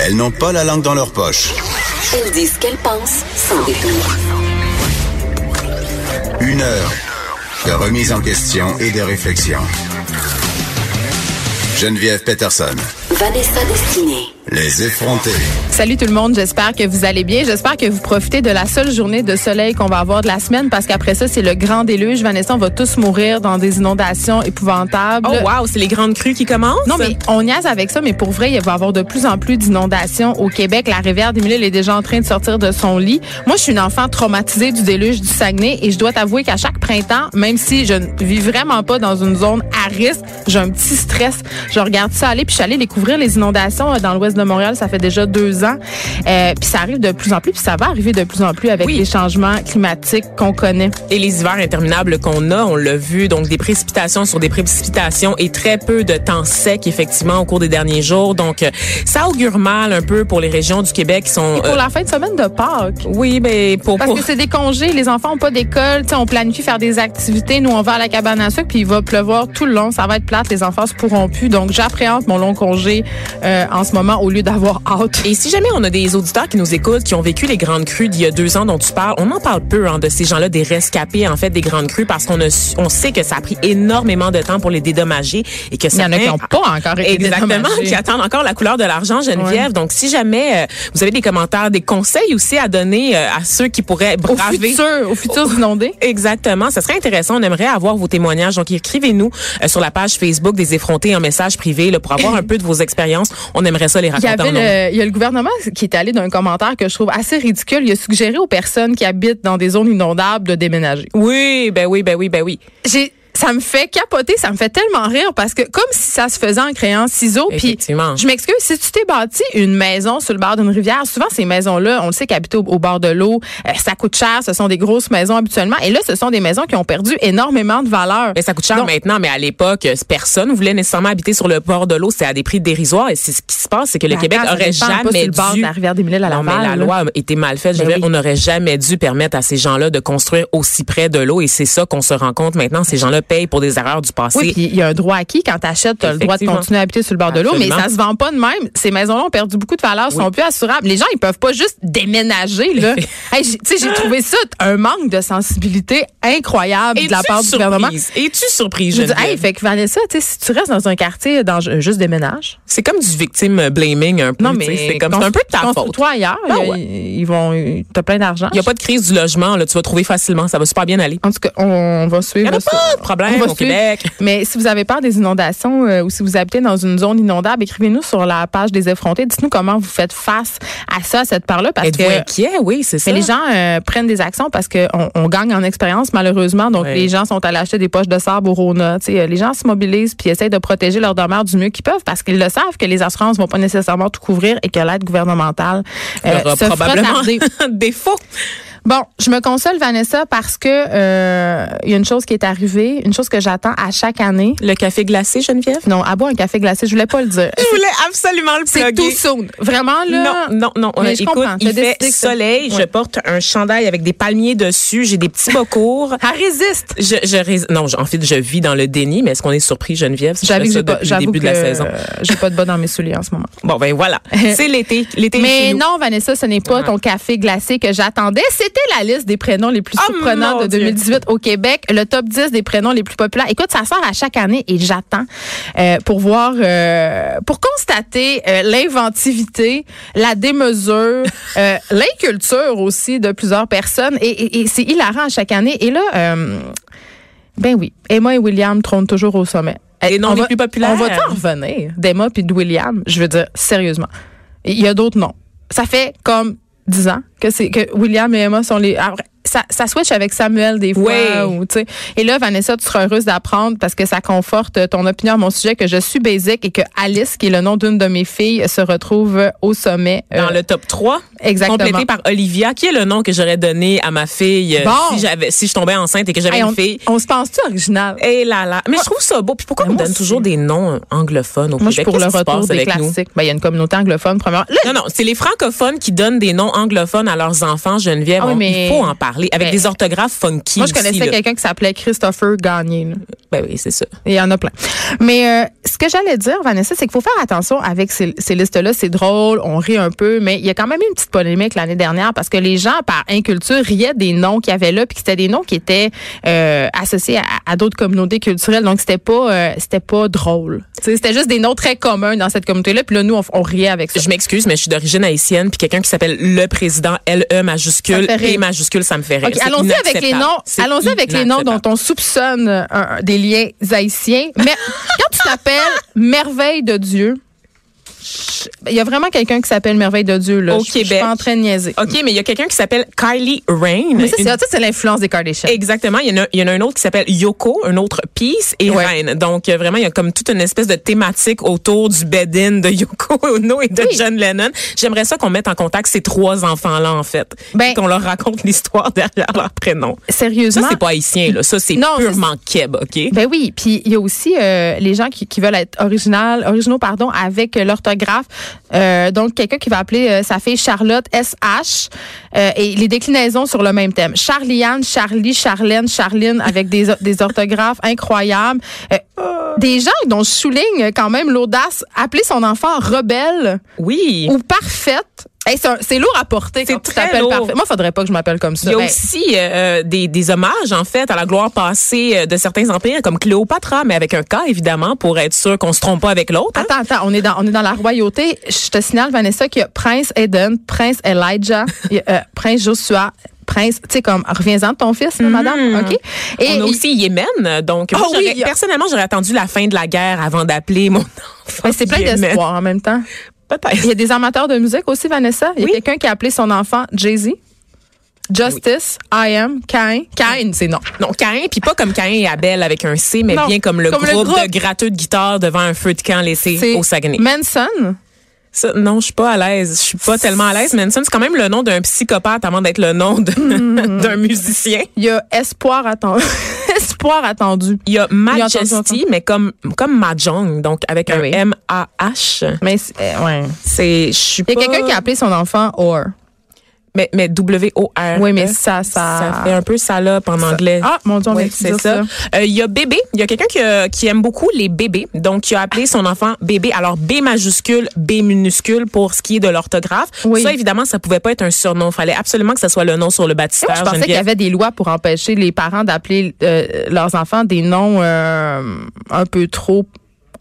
Elles n'ont pas la langue dans leur poche. Elles disent ce qu'elles pensent sans détour. Une heure de remise en question et de réflexion. Geneviève Peterson. Vanessa Destinée. Les effrontés. Salut tout le monde, j'espère que vous allez bien. J'espère que vous profitez de la seule journée de soleil qu'on va avoir de la semaine parce qu'après ça, c'est le grand déluge. Vanessa, on va tous mourir dans des inondations épouvantables. Oh wow, c'est les grandes crues qui commencent? Non, mais on niaise avec ça, mais pour vrai, il va y avoir de plus en plus d'inondations au Québec. La rivière des Mille est déjà en train de sortir de son lit. Moi, je suis une enfant traumatisée du déluge du Saguenay et je dois t'avouer qu'à chaque printemps, même si je ne vis vraiment pas dans une zone à risque, j'ai un petit stress. Je regarde ça aller, puis je suis allée découvrir les inondations euh, dans l'ouest de Montréal. Ça fait déjà deux ans. Euh, puis ça arrive de plus en plus, puis ça va arriver de plus en plus avec Oui. les changements climatiques qu'on connaît. Et les hivers interminables qu'on a, on l'a vu, donc des précipitations sur des précipitations et très peu de temps sec, effectivement, au cours des derniers jours. Donc, euh, ça augure mal un peu pour les régions du Québec qui sont... Et pour euh, la fin de semaine de Pâques. Oui, mais pour... Parce pour- que c'est des congés, les enfants ont pas d'école, tu sais, on planifie faire des activités, nous on va à la cabane à sucre puis il va pleuvoir tout le long, ça va être plate, les enfants se pourront plus. Donc j'appréhende mon long congé euh, en ce moment au lieu d'avoir hâte. Et si jamais on a des auditeurs qui nous écoutent, qui ont vécu les grandes crues d'il y a deux ans dont tu parles, on en parle peu hein, de ces gens-là, des rescapés en fait des grandes crues, parce qu'on a, on sait que ça a pris énormément de temps pour les dédommager et que Il y en a qui certains- n'ont pas encore été Exactement, qui attendent encore la couleur de l'argent, Geneviève. Ouais. Donc, si jamais euh, vous avez des commentaires, des conseils aussi à donner euh, à ceux qui pourraient Au braver. futur, au futur inondés. Exactement, ça serait intéressant. On aimerait avoir vos témoignages. Donc, écrivez-nous euh, sur la page Facebook des effrontés en message privé là, pour avoir un peu de vos expériences. On aimerait ça les Il y avait le, il y a le gouvernement qui est allé d'un commentaire que je trouve assez ridicule. Il a suggéré aux personnes qui habitent dans des zones inondables de déménager. Oui, ben oui, ben oui, ben oui. J'ai ça me fait capoter, ça me fait tellement rire parce que comme si ça se faisait en créant ciseaux. Puis je m'excuse, si tu t'es bâti une maison sur le bord d'une rivière, souvent ces maisons-là, on le sait qu'habiter au, au bord de l'eau, euh, ça coûte cher. Ce sont des grosses maisons habituellement. Et là, ce sont des maisons qui ont perdu énormément de valeur. Mais ça coûte cher Donc, maintenant, mais à l'époque, euh, personne voulait nécessairement habiter sur le bord de l'eau. C'est à des prix dérisoires. Et c'est ce qui se passe, c'est que le Québec aurait jamais sur le bord dû. de la rivière des Mille à non, mais la là. loi a été mal faite. Je Ben veux dire, oui. On n'aurait jamais dû permettre à ces gens-là de construire aussi près de l'eau. Et c'est ça qu'on se rend compte maintenant. Ces gens-là payent pour des erreurs du passé. Oui, puis il y a un droit acquis quand tu achètes, tu as le droit de continuer à habiter sur le bord de l'eau, mais ça se vend pas de même. Ces maisons-là ont perdu beaucoup de valeur, sont plus assurables. Les gens, ils peuvent pas juste déménager là. hey, j'ai- tu sais, j'ai trouvé ça un manque de sensibilité incroyable de la part du gouvernement. Es-tu surprise, Je Geneviève? hey, fait que Vanessa, si tu restes dans un quartier dans juste déménage. C'est comme du victime blaming un peu. Non, mais c'est comme un peu de ta faute. Construis-toi ailleurs. Ah ils- ouais. Ils vont, t'as plein d'argent. Il n'y a pas de crise du logement. Là, tu vas trouver facilement. Ça va super bien aller. En tout cas, on va suivre. Il n'y a ça. pas de problème On va au suivre. Québec. Mais si vous avez peur des inondations euh, ou si vous habitez dans une zone inondable, écrivez-nous sur la page des effrontés. Dites-nous comment vous faites face à ça, à cette part-là, parce Êtes-vous que inquiet? Oui, c'est ça. mais les gens euh, prennent des actions parce qu'on on gagne en expérience malheureusement. Donc Oui. les gens sont allés acheter des poches de sable au Rona. Euh, les gens se mobilisent puis essayent de protéger leurs demeures du mieux qu'ils peuvent parce qu'ils le savent que les assurances vont pas nécessairement tout couvrir et que l'aide gouvernementale euh, se fera probablement tarder. défaut. Bon, je me console Vanessa parce que euh, il y a une chose qui est arrivée, une chose que j'attends à chaque année. Le café glacé, Geneviève? Non, à boire un café glacé, je voulais pas le dire. Je voulais absolument le C'est plugger. tout soon. Vraiment là? Non, non, non. Mais Euh, je Écoute, comprends. Il fait soleil. Je porte un chandail avec des palmiers dessus. J'ai des petits bas courts. Elle résiste. Je, je rés- non, en fait, je vis dans le déni, mais est-ce qu'on est surpris, Geneviève? si J'avoue que depuis le début que de la saison. euh, j'ai pas de bas dans mes souliers en ce moment. Bon, ben voilà. C'est l'été. L'été Mais non, Vanessa, ce n'est pas ton café glacé que j'attendais. C'était la liste des prénoms les plus Oh, surprenants de Dieu. 2018 au Québec. Le top 10 des prénoms les plus populaires. Écoute, ça sort à chaque année et j'attends euh, pour voir, euh, pour constater euh, l'inventivité, la démesure, l'inculture aussi de plusieurs personnes. Et, et- et c'est hilarant à chaque année. Et là, ben oui, Emma et William trônent toujours au sommet. Les noms On les va- plus populaires. On va en revenir d'Emma puis de William? Je veux dire, sérieusement. Il y a d'autres noms. Ça fait comme 10 ans que c'est que William et Emma sont les. Ça, ça switch avec Samuel des fois. Ouais. ou, tu sais. et là, Vanessa, tu seras heureuse d'apprendre parce que ça conforte ton opinion à mon sujet que je suis basique et que Alice, qui est le nom d'une de mes filles, se retrouve au sommet. Dans euh, le top 3. Exactement. Complété par Olivia, qui est le nom que j'aurais donné à ma fille euh, Bon. si j'avais, si je tombais enceinte et que j'avais Hey, une fille? on se pense-tu original? Et là là. Mais je trouve ça beau. Puis pourquoi on donne aussi. toujours des noms euh, anglophones au Moi, je suis Québec? pour le retour des classiques. Ben, il y a une communauté anglophone, premièrement. Là, Non, non, c'est les francophones qui donnent des noms anglophones à leurs enfants, Geneviève. Oui, On- mais- Il faut en parler. Parler avec Ben, des orthographes funky. Moi, je connaissais quelqu'un qui s'appelait Christopher Gagné. là. Ben oui, c'est ça. Il y en a plein. Mais euh, ce que j'allais dire, Vanessa, c'est qu'il faut faire attention avec ces, ces listes-là. C'est drôle, on rit un peu, mais il y a quand même eu une petite polémique l'année dernière parce que les gens, par inculture, riaient des noms qu'il y avait là, puis que c'était des noms qui étaient euh, associés à, à d'autres communautés culturelles. Donc, c'était pas euh, c'était pas drôle. C'était juste des noms très communs dans cette communauté-là. Puis là, nous, on, on riait avec ça. Je m'excuse, mais je suis d'origine haïtienne, puis quelqu'un qui s'appelle le président, LE majuscule. P majuscule, ça me fait rire. Allons-y avec les noms. Allons-y avec les noms dont on soupçonne euh, des liens haïtiens. Mais quand tu t'appelles Merveille de Dieu, il y a vraiment quelqu'un qui s'appelle Merveille de Dieu là. Au Je- Je suis Québec. pas en train de niaiser. OK, mais il y a quelqu'un qui s'appelle Kylie Rain. Mais ça, Une- c'est ça, l'influence des Kardashians. Exactement. Il y, en a, il y en a un autre qui s'appelle Yoko, un autre Peace et Ouais. Rain. Donc, euh, vraiment, il y a comme toute une espèce de thématique autour du bed-in de Yoko Ono et de Oui. John Lennon. J'aimerais ça qu'on mette en contact ces trois enfants-là, en fait. Ben- qu'on leur raconte l'histoire derrière leur prénom. Ça, Sérieusement. c'est pas haïtien, là. Ça, c'est purement keb, OK? Ben oui, puis il y a aussi euh, les gens qui, qui veulent être original, originaux pardon, avec euh, Euh, donc quelqu'un qui va appeler euh, sa fille Charlotte SH euh, et les déclinaisons sur le même thème. Charliane, Charlie, Charlène, Charline avec des, des orthographes incroyables. Des gens dont je souligne quand même l'audace, appeler son enfant rebelle Oui. ou parfaite. Hey, c'est lourd à porter C'est quand tu très t'appelles lourd. parfaite. Moi, faudrait pas que je m'appelle comme ça. Il y a Ben, aussi euh, des, des hommages, en fait, à la gloire passée euh, de certains empires, comme Cléopâtre, mais avec un cas, évidemment, pour être sûr qu'on se trompe pas avec l'autre. hein. Attends, attends, on est dans on est dans la royauté. Je te signale Vanessa qu'il y a Prince Eden, Prince Elijah, il y a, euh, Prince Joshua, Prince, tu sais comme reviens-en de ton fils, madame, OK? Et. On a il- aussi Yémen, donc moi, oui, a- personnellement j'aurais attendu la fin de la guerre avant d'appeler mon enfant. ben, c'est plein d'espoir en même temps. Il y a des amateurs de musique aussi Vanessa, il y a Oui. quelqu'un qui a appelé son enfant Jay-Z. Justice, I am, Cain. Cain, c'est non. Non, Caïn, puis pas comme Caïn et Abel avec un C, mais Non, bien comme le, comme le groupe, groupe. de gratteux de guitare devant un feu de camp laissé au Saguenay. Manson. Ça, non, je suis pas à l'aise. Je suis pas tellement à l'aise. Manson, c'est quand même le nom d'un psychopathe avant d'être le nom Mm-hmm. d'un musicien. Il y a espoir attendu. espoir attendu. Il y a Majesty, mais comme comme Mahjong, donc avec Ah un oui. M-A-H. Mais c'est- euh, ouais. C'est, je suis Il y pas. a quelqu'un qui a appelé son enfant Or. Mais, mais W-O-R. Oui, mais ça, ça. Ça fait un peu salope en anglais. Ah, mon Dieu, on Oui, c'est ça. Euh, Il y a bébé. Il y a quelqu'un qui, a- qui aime beaucoup les bébés. Donc, il a appelé son enfant bébé. Alors, B majuscule, B minuscule pour ce qui est de l'orthographe. Oui. Ça, évidemment, ça pouvait pas être un surnom. Il fallait absolument que ça soit le nom sur le Moi, baptistère. je pensais qu'il y avait des lois pour empêcher les parents d'appeler euh, leurs enfants des noms euh, un peu trop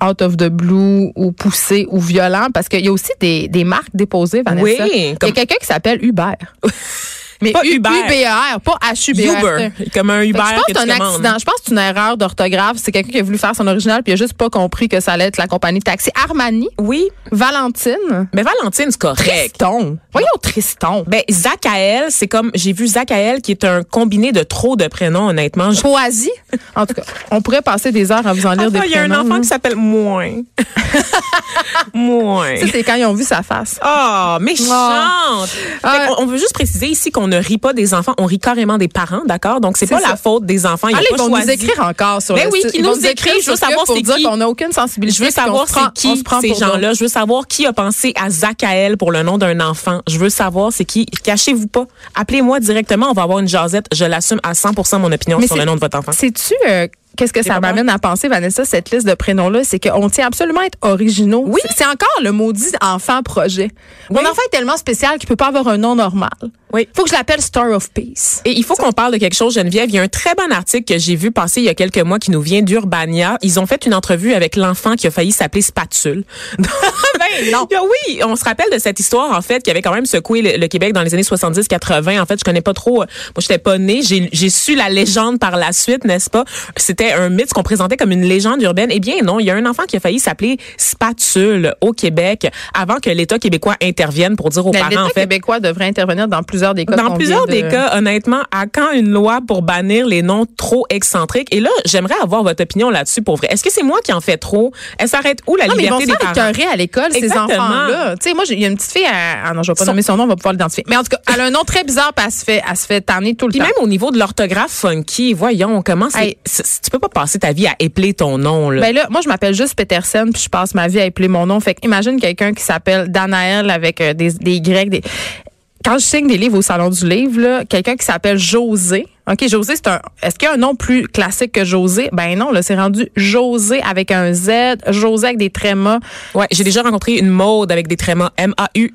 out of the blue ou poussés ou violents parce qu'il y a aussi des, des marques déposées, Vanessa. Oui, Il y a comme- quelqu'un qui s'appelle Uber. Mais Pas Uber. UBR, pas H-U-B-R. Uber. Comme un Fait Uber que je pense que que c'est tu un accident. Je pense que c'est une erreur d'orthographe. C'est quelqu'un qui a voulu faire son original puis il a juste pas compris que ça allait être la compagnie de taxi. Armani, Oui. Valentine, Mais Valentine, c'est correct. Triston. Voyons Triston. Ben, Zachael, c'est comme, j'ai vu Zachael qui est un combiné de trop de prénoms, honnêtement. Poasie. En tout cas, on pourrait passer des heures à vous en lire des Enfin, il y a un prénoms, enfant là. qui s'appelle Moins. Moins. Ça, c'est quand ils ont vu sa face. Oh, méchante! Ah. Fait qu'on- on, veut juste préciser ici qu'on ne rit pas des enfants, on rit carrément des parents, d'accord? Donc, c'est pas ça. la faute des enfants. Ils Allez, ils vont choisi. nous écrire encore sur Ben le oui, Ils vont nous écrivent, je veux savoir c'est qui. qu'on n'a aucune sensibilité. Je veux savoir c'est on qui ces gens-là. Je veux savoir qui a pensé à Zachael pour le nom d'un enfant. Je veux savoir c'est qui. Cachez-vous pas. Appelez-moi directement. On va avoir une jasette. Je l'assume à 100% mon opinion Mais sur le nom de votre enfant. Sais-tu euh, qu'est-ce que ça m'amène à penser, Vanessa, cette liste de prénoms-là? C'est qu'on tient absolument à être originaux. Oui. C'est- encore le maudit enfant projet. Mon enfant est tellement spécial qu'il peut pas avoir un nom normal. Oui. Faut que je l'appelle Star of Peace. Et il faut qu'on parle de quelque chose, Geneviève. Il y a un très bon article que j'ai vu passer il y a quelques mois qui nous vient d'Urbania. Ils ont fait une entrevue avec l'enfant qui a failli s'appeler Spatule. Ben non. Oui, on se rappelle de cette histoire, en fait, qui avait quand même secoué le, le Québec dans les années 70-80. En fait, je connais pas trop. euh, Moi, j'étais pas née. J'ai su la légende par la suite, n'est-ce pas? C'était un mythe qu'on présentait comme une légende urbaine. Eh bien, non. Il y a un enfant qui a failli s'appeler Spatule au Québec avant que l'État québécois intervienne pour dire aux Mais parents, L'État en fait, québécois devrait intervenir dans plusieurs des cas. dans plusieurs des de- cas, honnêtement, à quand une loi pour bannir les noms trop excentriques? Et là, j'aimerais avoir votre opinion là-dessus pour vrai. Est-ce que c'est moi qui en fais trop? Elle s'arrête où la Non, mais ils vont liberté des parents? à l'école, ces enfants-là. Tu sais, moi, il y a une petite fille, à, ah non, je vais pas Son- nommer son nom, on va pouvoir l'identifier. Mais en tout cas, elle a un nom très bizarre, puis elle se fait, elle se fait tanner tout le Puis temps. même au niveau de l'orthographe funky, voyons, comment Hey. tu peux pas passer ta vie à épeler ton nom, là. Ben là, moi, je m'appelle juste Peterson, puis je passe ma vie à épeler mon nom. Fait imagine quelqu'un qui s'appelle Danaël avec euh, des, des Y. Des... quand je signe des livres au Salon du Livre, là, quelqu'un qui s'appelle José, OK, José, c'est un. Est-ce qu'il y a un nom plus classique que José? Ben non, là, c'est rendu José avec un Z, José avec des trémas. Ouais, j'ai déjà rencontré une mode avec des trémas M-A-U.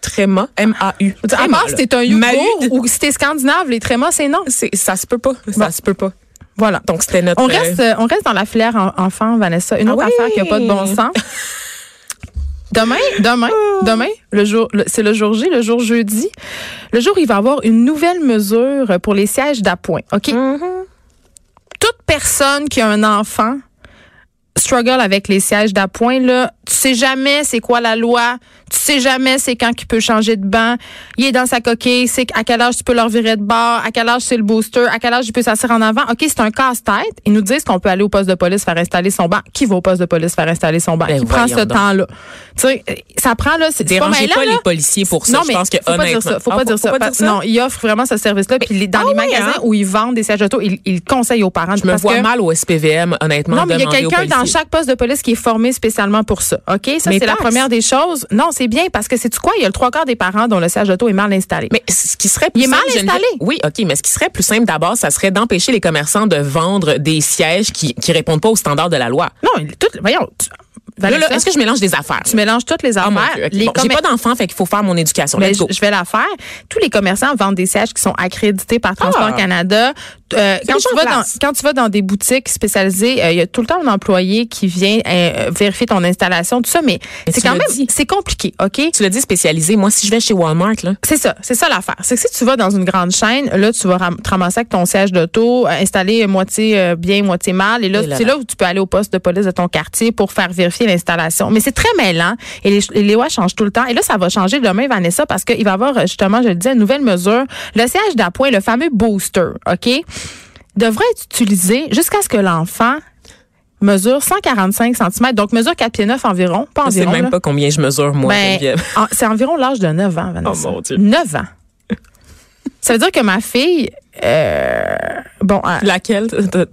Tréma, M-A-U. À part si t'es un Yougour ou si t'es scandinave, les trémas, c'est non. Ça se peut pas. Ça se peut pas. Voilà. Donc, c'était notre. On reste, euh, on reste dans la filière en- enfant, Vanessa. Une Ah autre affaire qui n'a pas de bon sens. Demain, demain, demain, le jour, le- c'est le jour J, le jour jeudi. Le jour, où il va y avoir une nouvelle mesure pour les sièges d'appoint. OK? Toute personne qui a un enfant struggle avec les sièges d'appoint, là. Tu sais jamais c'est quoi la loi. Tu sais jamais c'est quand il peut changer de banc. Il est dans sa coquille. C'est à quel âge tu peux leur virer de bord? À quel âge c'est le booster? À quel âge il peut s'asseoir en avant? OK, c'est un casse-tête. Ils nous disent qu'on peut aller au poste de police faire installer son banc. Qui va au poste de police faire installer son banc? Ben, Qui prend ce temps-là? Tu sais, ça prend, là, c'est pas Dérangez pas là. les policiers pour ça. Non, je mais pense que faut pas dire ça. Faut Ah, pas dire ça. pas Parce- Non, ils offrent vraiment ce service-là. Puis dans ah les magasins hein? où ils vendent des sièges d'auto, ils, ils conseillent aux parents. Je me vois que- mal au SPVM, honnêtement. non, mais il y a quelqu'un dans chaque poste de police qui est formé spécialement pour ça. OK? Ça, c'est la première des choses. Non, c'est bien parce que c'est tu quoi? Il y a le trois quarts des parents dont le siège d'auto est mal installé. Mais ce qui serait plus Il est mal simple, installé. Oui, OK, mais ce qui serait plus simple d'abord, ça serait d'empêcher les commerçants de vendre des sièges qui qui répondent pas aux standards de la loi. non, tout, voyons. tu- est-ce que je mélange des affaires? tu mélanges toutes les Ah, affaires. mon Dieu, OK. les Bon, J'ai pas d'enfant, fait qu'il faut faire mon éducation. Mais je, je vais la faire. Tous les commerçants vendent des sièges qui sont accrédités par Transport Ah. Canada. Euh, quand, tu vas dans, quand tu vas dans des boutiques spécialisées, euh, il y a tout le temps un employé qui vient euh, vérifier ton installation, tout ça, mais, Mais c'est quand même c'est compliqué, OK? Tu l'as dit spécialisé. Moi, si je vais chez Walmart, là, C'est ça, c'est ça l'affaire. C'est que si tu vas dans une grande chaîne, là, tu vas te ramasser avec ton siège d'auto, installé moitié bien, moitié mal, et là, c'est là. où tu peux aller au poste de police de ton quartier pour faire vérifier l'installation. Mais c'est très mêlant, et les, les lois changent tout le temps. Et là, ça va changer demain, Vanessa, parce qu'il va y avoir, justement, je le disais, une nouvelle mesure. Le siège d'appoint, le fameux booster, OK, devrait être utilisé jusqu'à ce que l'enfant mesure 145 cm, donc mesure 4 pieds 9 environ, pas je sais environ. même là. pas combien je mesure, moi, Ben, en- c'est environ l'âge de 9 ans, Vanessa. Oh, mon Dieu. 9 ans. Ça veut dire que ma fille, euh, bon, euh, Laquelle?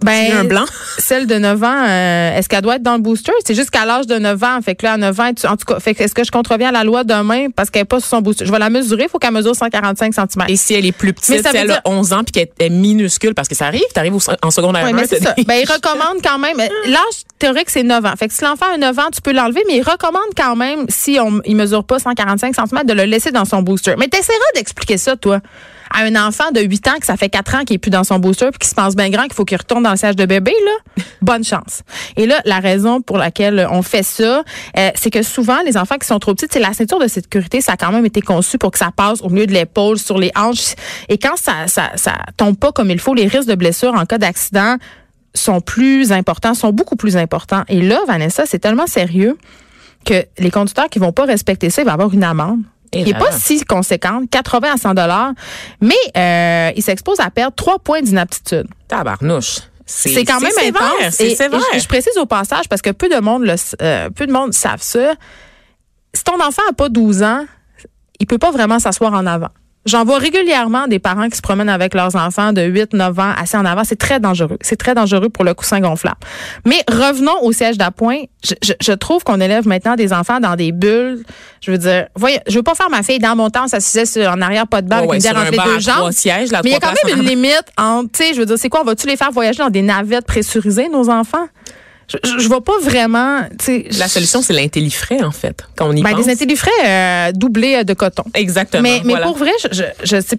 Ben, un blanc? celle de 9 ans, euh, est-ce qu'elle doit être dans le booster? C'est jusqu'à l'âge de 9 ans. Fait que là, à 9 ans, tu- en tout cas, fait est-ce que je contreviens à la loi demain parce qu'elle n'est pas sur son booster? Je vais la mesurer, il faut qu'elle mesure 145 cm. Et si elle est plus Mais petite, ça si elle dire- a 11 ans puis qu'elle est minuscule, parce que ça arrive, t'arrives au- en secondaire Oui, 1, mais c'est ça. des- Ben, il recommande quand même. L'âge théorique, c'est 9 ans. Fait que si l'enfant a 9 ans, tu peux l'enlever, mais il recommande quand même, si on, il mesure pas 145 cm, de le laisser dans son booster. Mais t'essaieras d'expliquer ça, toi. À un enfant de 8 ans que ça fait 4 ans qu'il est plus dans son booster puis qui se pense bien grand qu'il faut qu'il retourne dans le siège de bébé, là, bonne chance. Et là, la raison pour laquelle on fait ça, euh, c'est que souvent, les enfants qui sont trop petits, c'est la ceinture de sécurité, ça a quand même été conçu pour que ça passe au milieu de l'épaule, sur les hanches. Et quand ça, ça, ça tombe pas comme il faut, les risques de blessure en cas d'accident sont plus importants, sont beaucoup plus importants. Et là, Vanessa, c'est tellement sérieux que les conducteurs qui vont pas respecter ça, il va avoir une amende. Qui n'est pas si conséquente, 80 à 100 dollars, mais euh, il s'expose à perdre trois points d'inaptitude. Tabarnouche. C'est quand même sévère, intense. Et- et je, je précise au passage parce que peu de monde le, euh, peu de monde savent ça. Si ton enfant a pas 12 ans, il peut pas vraiment s'asseoir en avant. J'en vois régulièrement des parents qui se promènent avec leurs enfants de 8, 9 ans assis en avant. C'est très dangereux. C'est très dangereux pour le coussin gonflable. Mais revenons au siège d'appoint. Je, je, je trouve qu'on élève maintenant des enfants dans des bulles. Je veux dire, voyez, je veux pas faire ma fille dans mon temps, ça se faisait sur, en arrière, pas de balle, Ouais, ouais, entre les deux jambes. trois sièges, là, Mais il y a quand même une limite entre, tu sais, je veux dire, c'est quoi, on va-tu les faire voyager dans des navettes pressurisées, nos enfants? Je, je, je vois pas vraiment. La solution, c'est l'intellifrais, en fait, quand on y ben, pense. des intellifrais euh, doublés euh, de coton. Exactement. Mais, mais voilà. pour vrai, je, je, je sais.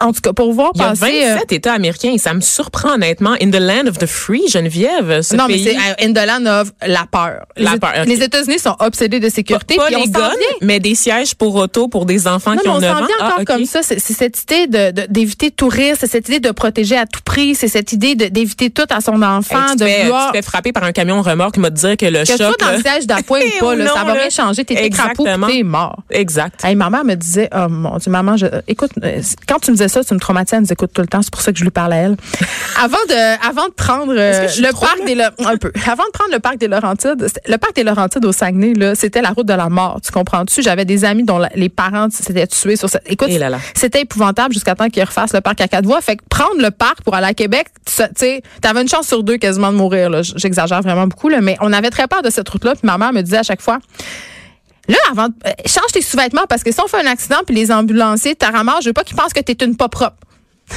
En tout cas, pour voir Il y a passer. 27 États américains et ça me surprend honnêtement. In the land of the free, Geneviève, ce euh, non, mais pays. c'est euh, in the land of la peur. La les, peur, les États-Unis sont obsédés de sécurité. pas on les s'en guns, vient. mais des sièges pour auto pour des enfants Non, qui mais ont on 9 s'en ans. vient encore Ah, ok. comme ça. C'est cette idée de- de- d'éviter tout risque, c'est cette idée de protéger à tout prix, c'est cette idée de- d'éviter tout à son enfant, Hey, tu, de fais, vouloir. tu te fais frapper par un camion remorque, m'a dire que le que tu sois choc. dans là- le siège d'appoint ou pas, là, Non, ça va rien changer. T'es puis t'es mort. Exact. Hey, ma mère me disait, oh mon Dieu, maman, je, euh, écoute, euh, quand tu me disais ça, tu me traumatisais, elle nous écoute tout le temps, c'est pour ça que je lui parlais à elle. avant de, avant de prendre euh, le parc là? des un peu, avant de prendre le parc des Laurentides, le parc des Laurentides au Saguenay, là, c'était la route de la mort, tu comprends-tu? J'avais des amis dont la- les parents s'étaient tués sur cette, écoute, Eh là là. c'était épouvantable jusqu'à temps qu'ils refassent le parc à quatre voies. Fait que prendre le parc pour aller à Québec, tu sais, t'avais une chance sur deux quasiment de mourir, là. J'exagère vraiment beaucoup, là, mais on avait très peur de cette route-là, puis ma mère me disait à chaque fois, Là, avant, euh, change tes sous-vêtements parce que si on fait un accident puis les ambulanciers te ramassent, je veux pas qu'ils pensent que t'es une pas propre.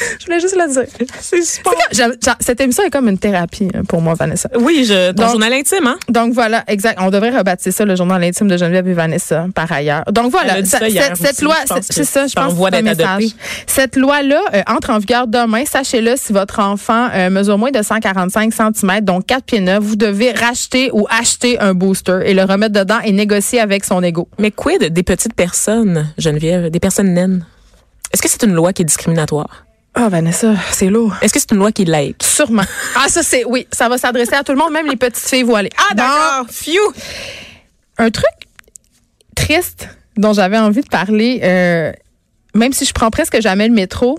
je voulais juste le dire. C'est super. Comme- Cette émission est comme une thérapie hein, pour moi, Vanessa. Oui, je, ton Donc- journal intime, hein? Donc voilà, exact. On devrait rebaptiser ça le journal intime de Geneviève et Vanessa, par ailleurs. Donc voilà, ça- cette, cette aussi. loi, c'est ça, je pense que un message. Cette loi-là euh, entre en vigueur demain. Sachez-le, si votre enfant euh, mesure moins de 145 cm, donc 4 pieds 9, vous devez racheter ou acheter un booster et le remettre dedans et négocier avec son ego. Mais quid des petites personnes, Geneviève, des personnes naines? Est-ce que c'est une loi qui est discriminatoire? Ah, Vanessa, c'est lourd. Est-ce que c'est une loi qui laïque? Sûrement. Ah, ça, c'est, oui, ça va s'adresser à tout le monde, même les petites filles voilées. Ah, Phew! un truc triste dont j'avais envie de parler, euh, même si je prends presque jamais le métro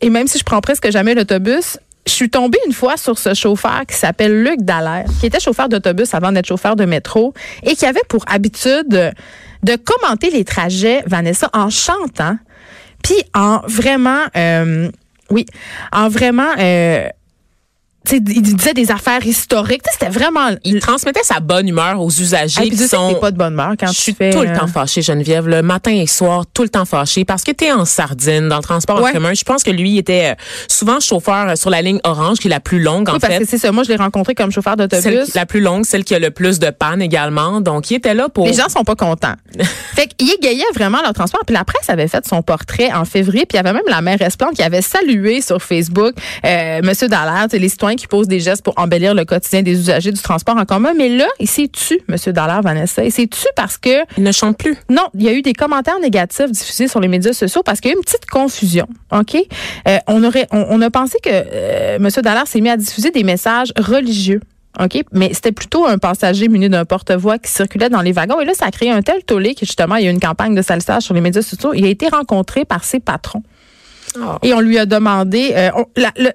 et même si je prends presque jamais l'autobus, je suis tombée une fois sur ce chauffeur qui s'appelle Luc Dallaire, qui était chauffeur d'autobus avant d'être chauffeur de métro et qui avait pour habitude de, de commenter les trajets, Vanessa, en chantant, puis en vraiment, euh, oui, en vraiment, euh, il disait des affaires historiques. C'était vraiment. Il transmettait sa bonne humeur aux usagers puis qui que sont... t'es pas de bonne humeur quand je tu suis fais, tout le euh, temps fâchée, Geneviève, le matin et soir, tout le temps fâchée, parce que tu es en sardine dans le transport Ouais. en commun. Je pense que lui il était euh, souvent chauffeur euh, sur la ligne orange, qui est la plus longue, en Oui, parce fait. que c'est ça. Moi, je l'ai rencontré comme chauffeur Celle d'autobus. qui- la plus longue, celle qui a le plus de panne également. Donc, il était là pour... Les gens sont pas contents. fait qu'il égayait vraiment leur transport. Puis la presse avait fait son portrait en février. Puis il y avait même la mairesse Plante qui avait salué sur Facebook euh, Monsieur Dallaire, les citoyens qui posent des gestes pour embellir le quotidien des usagers du transport en commun. Mais là, il s'est tu, Monsieur Dallaire, Vanessa. Il s'est tu parce que Il ne chante plus. non, il y a eu des commentaires négatifs diffusés sur les médias sociaux parce qu'il y a eu une petite confusion. OK? Euh, on, aurait, on, on a pensé que euh, M. Dallaire s'est mis à diffuser des messages religieux. OK? Mais c'était plutôt un passager muni d'un porte-voix qui circulait dans les wagons. Et là, ça a créé un tel tollé que justement, il y a eu une campagne de salissage sur les médias sociaux. Il a été rencontré par ses patrons. Oh. Et on lui a demandé. euh, on- la, le-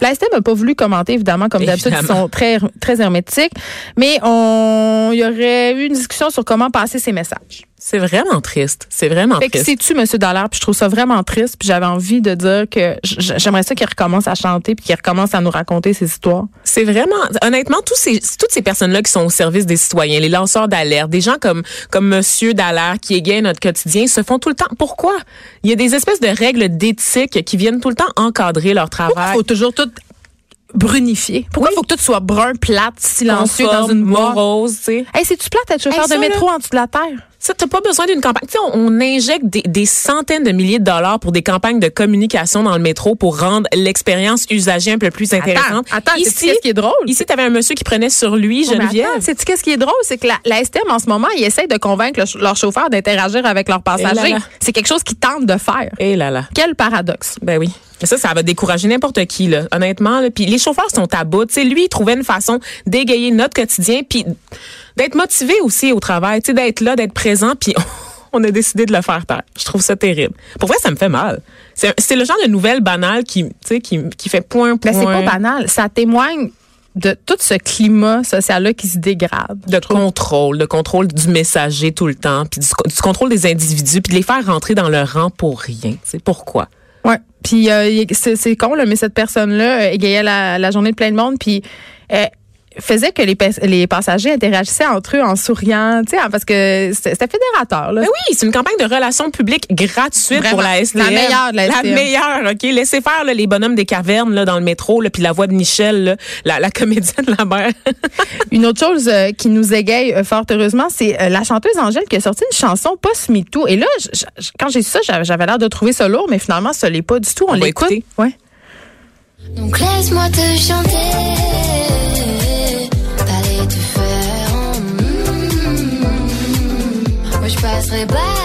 la STM n'a pas voulu commenter, évidemment, comme d'habitude, ils sont très, très hermétiques. Mais on, il y aurait eu une discussion sur comment passer ces messages. C'est vraiment triste. C'est vraiment Fait que triste. c'est-tu, Monsieur Dallaire, puis je trouve ça vraiment triste, puis j'avais envie de dire que j'aimerais ça qu'il recommence à chanter, puis qu'il recommence à nous raconter ses histoires. C'est vraiment, honnêtement, tous ces, toutes ces personnes-là qui sont au service des citoyens, les lanceurs d'alerte, des gens comme, comme Monsieur Dallaire qui égayent notre quotidien, se font tout le temps. Pourquoi? Il y a des espèces de règles d'éthique qui viennent tout le temps encadrer leur Pourquoi il travail. faut toujours tout brunifier? Pourquoi il faut que tout soit brun, plate, silencieux dans une boîte? morose, tu sais? Hey, c'est-tu plate être chauffeur Hey, ça, de métro en dessous de la terre? Ça, t'as pas besoin d'une campagne. Tu sais, on, on injecte des, des centaines de milliers de dollars pour des campagnes de communication dans le métro pour rendre l'expérience usager un peu plus intéressante. Attends, attends, ici, qu'est-ce qui est drôle? ici, t'avais un monsieur qui prenait sur lui, Geneviève. attends, Sais-tu qu'est-ce qui est drôle? C'est que la, la STM, en ce moment, ils essayent de convaincre le ch- leurs chauffeurs d'interagir avec leurs Eh passagers. C'est quelque chose qu'ils tentent de faire. Eh là là. Quel paradoxe. Ben oui. Mais ça, ça va décourager n'importe qui, là, honnêtement. Là. Puis les chauffeurs sont à bout. Tu sais, lui, il trouvait une façon d'égayer notre quotidien, puis d'être motivé aussi au travail, tu sais, d'être là, d'être présent, puis on a décidé de le faire taire. Je trouve ça terrible. Pour vrai, ça me fait mal. C'est le genre de nouvelle banale qui, tu sais, qui, qui fait point, point. Mais c'est pas banal. Ça témoigne de tout ce climat social-là qui se dégrade. de contrôle, de contrôle du messager tout le temps, puis du, du contrôle des individus, puis de les faire rentrer dans leur rang pour rien. C'est pourquoi? Ouais. Puis euh, c'est con là, mais cette personne-là euh, égayait la, la journée de plein de monde, puis euh, faisait que les, les passagers interagissaient entre eux en souriant, tu sais, parce que c'était fédérateur là. Ben oui, c'est une campagne de relations publiques gratuite Vraiment. pour la STM. La meilleure de la STM. meilleure, OK? Laissez faire là, les bonhommes des cavernes là, dans le métro, là, puis la voix de Michel, là, la, la comédienne la mère. Une autre chose euh, qui nous égaye euh, fort heureusement, c'est euh, la chanteuse Angèle qui a sorti une chanson post-MeToo. Et là, quand j'ai su ça, j'avais l'air de trouver ça lourd, mais finalement, ça l'est pas du tout. On, On l'écoute. Ouais. Donc laisse-moi te chanter, passerai pas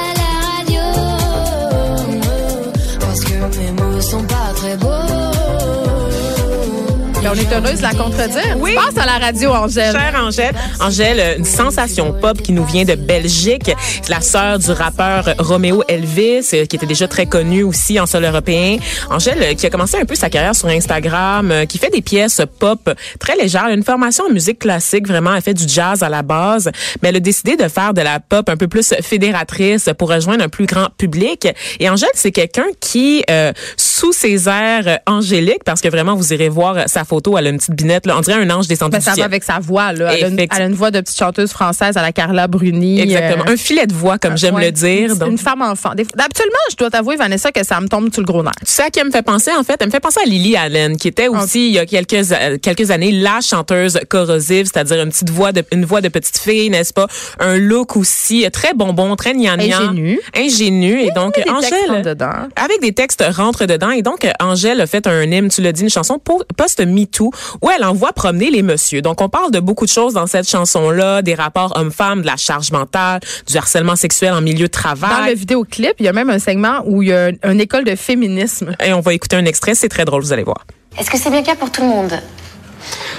on est heureuse de la contredire. Oui. Passe à la radio, Angèle. Chère Angèle. Angèle, une sensation pop qui nous vient de Belgique. C'est la sœur du rappeur Romeo Elvis, euh, qui était déjà très connu aussi en sol européen. Angèle, euh, qui a commencé un peu sa carrière sur Instagram, euh, qui fait des pièces pop très légères. Une formation en musique classique, vraiment. Elle fait du jazz à la base. Mais elle a décidé de faire de la pop un peu plus fédératrice pour rejoindre un plus grand public. Et Angèle, c'est quelqu'un qui, euh, sous ses airs euh, angéliques, parce que vraiment, vous irez voir sa photo, elle a une petite binette, là, on dirait un ange descendu Ben, du ça va avec sa voix, là. Elle a, une, Effectivement. elle a une voix de petite chanteuse française à la Carla Bruni. Exactement. euh, un filet de voix, comme j'aime le dire. Une- Donc, Une femme enfant. Absolument, je dois t'avouer, Vanessa, que ça me tombe sur le gros nerf. Tu sais à qui elle me fait penser, en fait? Elle me fait penser à Lily Allen, qui était aussi, il y a quelques, euh, quelques années, la chanteuse corrosive, c'est-à-dire une petite voix de, une voix de petite fille, n'est-ce pas? Un look aussi très bonbon, très gnangnan. Ingénu. Ingénu. Et donc, Angèle. dedans. Avec des textes rentre dedans. Et donc, Angèle a fait un hymne, tu l'as dit, une chanson po- post-MeToo, où elle envoie promener les messieurs. Donc, on parle de beaucoup de choses dans cette chanson-là, des rapports hommes-femmes, de la charge mentale, du harcèlement sexuel en milieu de travail. Dans le vidéoclip, il y a même un segment où il y a une école de féminisme. Et on va écouter un extrait, c'est très drôle, vous allez voir. Est-ce que c'est bien clair pour tout le monde?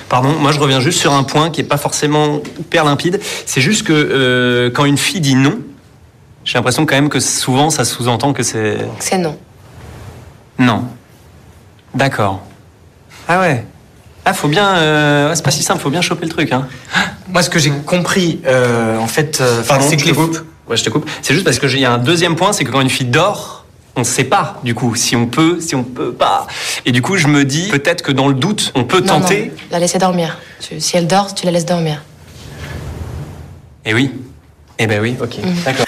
Pardon, moi je reviens juste sur un point qui est pas forcément hyper limpide. C'est juste que euh, quand une fille dit non, j'ai l'impression quand même que souvent ça sous-entend que c'est C'est non. Non. D'accord. Ah ouais. Ah faut bien. euh, c'est pas si simple, faut bien choper le truc. Hein. Moi, ce que j'ai compris, euh, en fait, euh, Pardon, c'est que je te les coupe. Ouais, je te coupe. C'est juste parce que j'ai- il y a un deuxième point, c'est que quand une fille dort, on ne sait pas du coup si on peut, si on peut pas. Et du coup, je me dis peut-être que dans le doute, on peut Non, tenter. non, la laisser dormir. Tu- si elle dort, tu la laisses dormir. Et oui. Eh ben oui, ok, d'accord.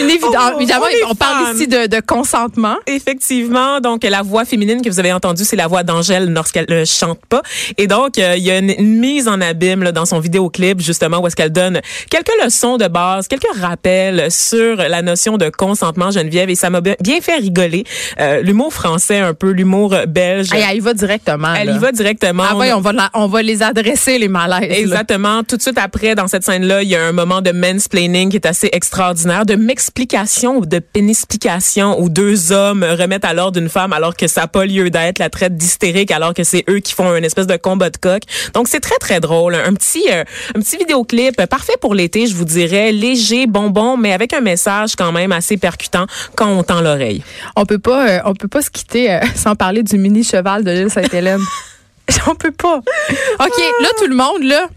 Une évidence. Oh, Évidemment, on parle ici de, de consentement. Effectivement, donc la voix féminine que vous avez entendue, c'est la voix d'Angèle lorsqu'elle ne chante pas. Et donc, euh, il y a une, une mise en abîme là, dans son vidéoclip, justement, où est-ce qu'elle donne quelques leçons de base, quelques rappels sur la notion de consentement, Geneviève, et ça m'a bien fait rigoler. Euh, l'humour français, un peu l'humour belge. Hey, elle y va directement. elle là. y va directement. Ah ouais, on va, la- on va les adresser, les malaises. là. Exactement. Tout de suite après, dans cette scène-là, il y a un moment de mansplaining qui est assez extraordinaire, de m'explication ou de pénispication où deux hommes remettent à l'ordre une femme alors que ça n'a pas lieu d'être, la traite d'hystérique alors que c'est eux qui font une espèce de combat de coq. Donc c'est très très drôle. Un petit euh, un petit vidéoclip parfait pour l'été, je vous dirais, léger, bonbon, mais avec un message quand même assez percutant quand on tend l'oreille. On peut pas, euh, on peut pas se quitter euh, sans parler du mini cheval de l'île Sainte-Hélène. on peut pas. OK, là, tout le monde, là.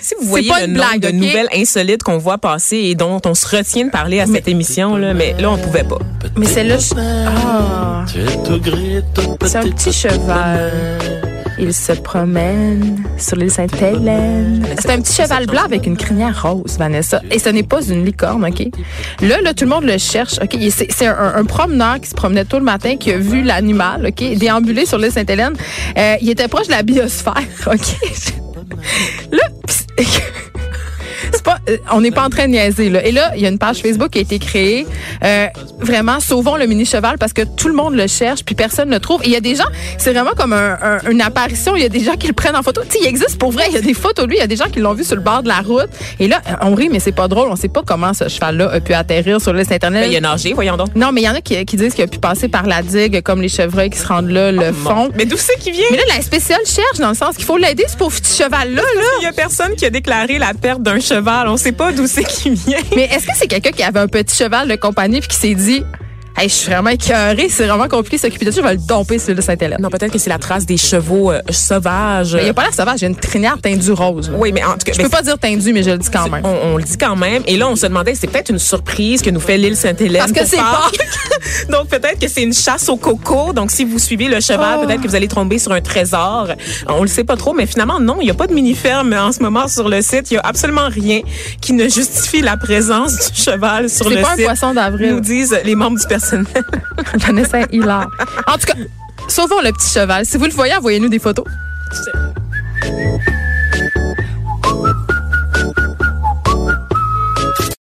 Si vous C'est voyez pas le une nombre blague, de nouvelles insolites qu'on voit passer et dont on se retient de parler à cette émission là, mais là on pouvait pas. Mais c'est là. je- Ah. C'est un petit cheval. Il se promène sur l'île Sainte-Hélène. C'est un petit cheval blanc avec une crinière rose, Vanessa. Et ce n'est pas une licorne, OK? Là, là, tout le monde le cherche, OK? C'est c'est un, un promeneur qui se promenait tôt le matin, qui a vu l'animal, OK? Déambuler sur l'île Sainte-Hélène. Euh, il était proche de la biosphère, OK? Là, Ich on n'est pas en train de niaiser là. Et là, il y a une page Facebook qui a été créée. euh, vraiment, sauvons le mini cheval parce que tout le monde le cherche puis personne ne le trouve. Et il y a des gens, c'est vraiment comme un- un- une apparition. Il y a des gens qui le prennent en photo. Tu il existe pour vrai. Il y a des photos de lui. Il y a des gens qui l'ont vu sur le bord de la route. Et là, on rit, mais c'est pas drôle. On sait pas comment ce cheval-là a pu atterrir sur le site internet. Ben, il a nagé, voyons donc. Non, mais il y en a qui, qui disent qu'il a pu passer par la digue, comme les chevreuils qui se rendent là, le fond. Mais d'où c'est qui vient? Mais là, la spéciale cherche dans le sens qu'il faut l'aider, ce pauvre petit cheval-là. Là. Il y a personne qui a déclaré la perte d'un cheval. On sait pas d'où c'est qui vient. Mais est-ce que c'est quelqu'un qui avait un petit cheval de compagnie puis qui s'est dit Hey, je suis vraiment écœuré, c'est vraiment compliqué de s'occuper de ça, je vais le domper sur le Sainte-Hélène. Non, peut-être que c'est la trace des chevaux euh, sauvages. Mais il n'y a pas l'air sauvage, il y a une crinière teindue rose. là. Oui, mais en tout cas, Je mais peux pas dire teindue, mais je le dis quand même. On, on le dit quand même. Et là, on se demandait, c'est peut-être une surprise que nous fait l'île Sainte-Hélène. Parce que c'est Pâques. Donc, peut-être que c'est une chasse au coco. Donc, si vous suivez le cheval, Oh. peut-être que vous allez tomber sur un trésor. On le sait pas trop, mais finalement, non, il n'y a pas de mini-ferme en ce moment sur le site. Il y a absolument rien qui ne justifie la présence du cheval sur C'est le pas un site. poisson d'avril. Nous disent les membres du personnel. Vanessa Hilaire. En tout cas, sauvons le petit cheval. Si vous le voyez, envoyez-nous des photos.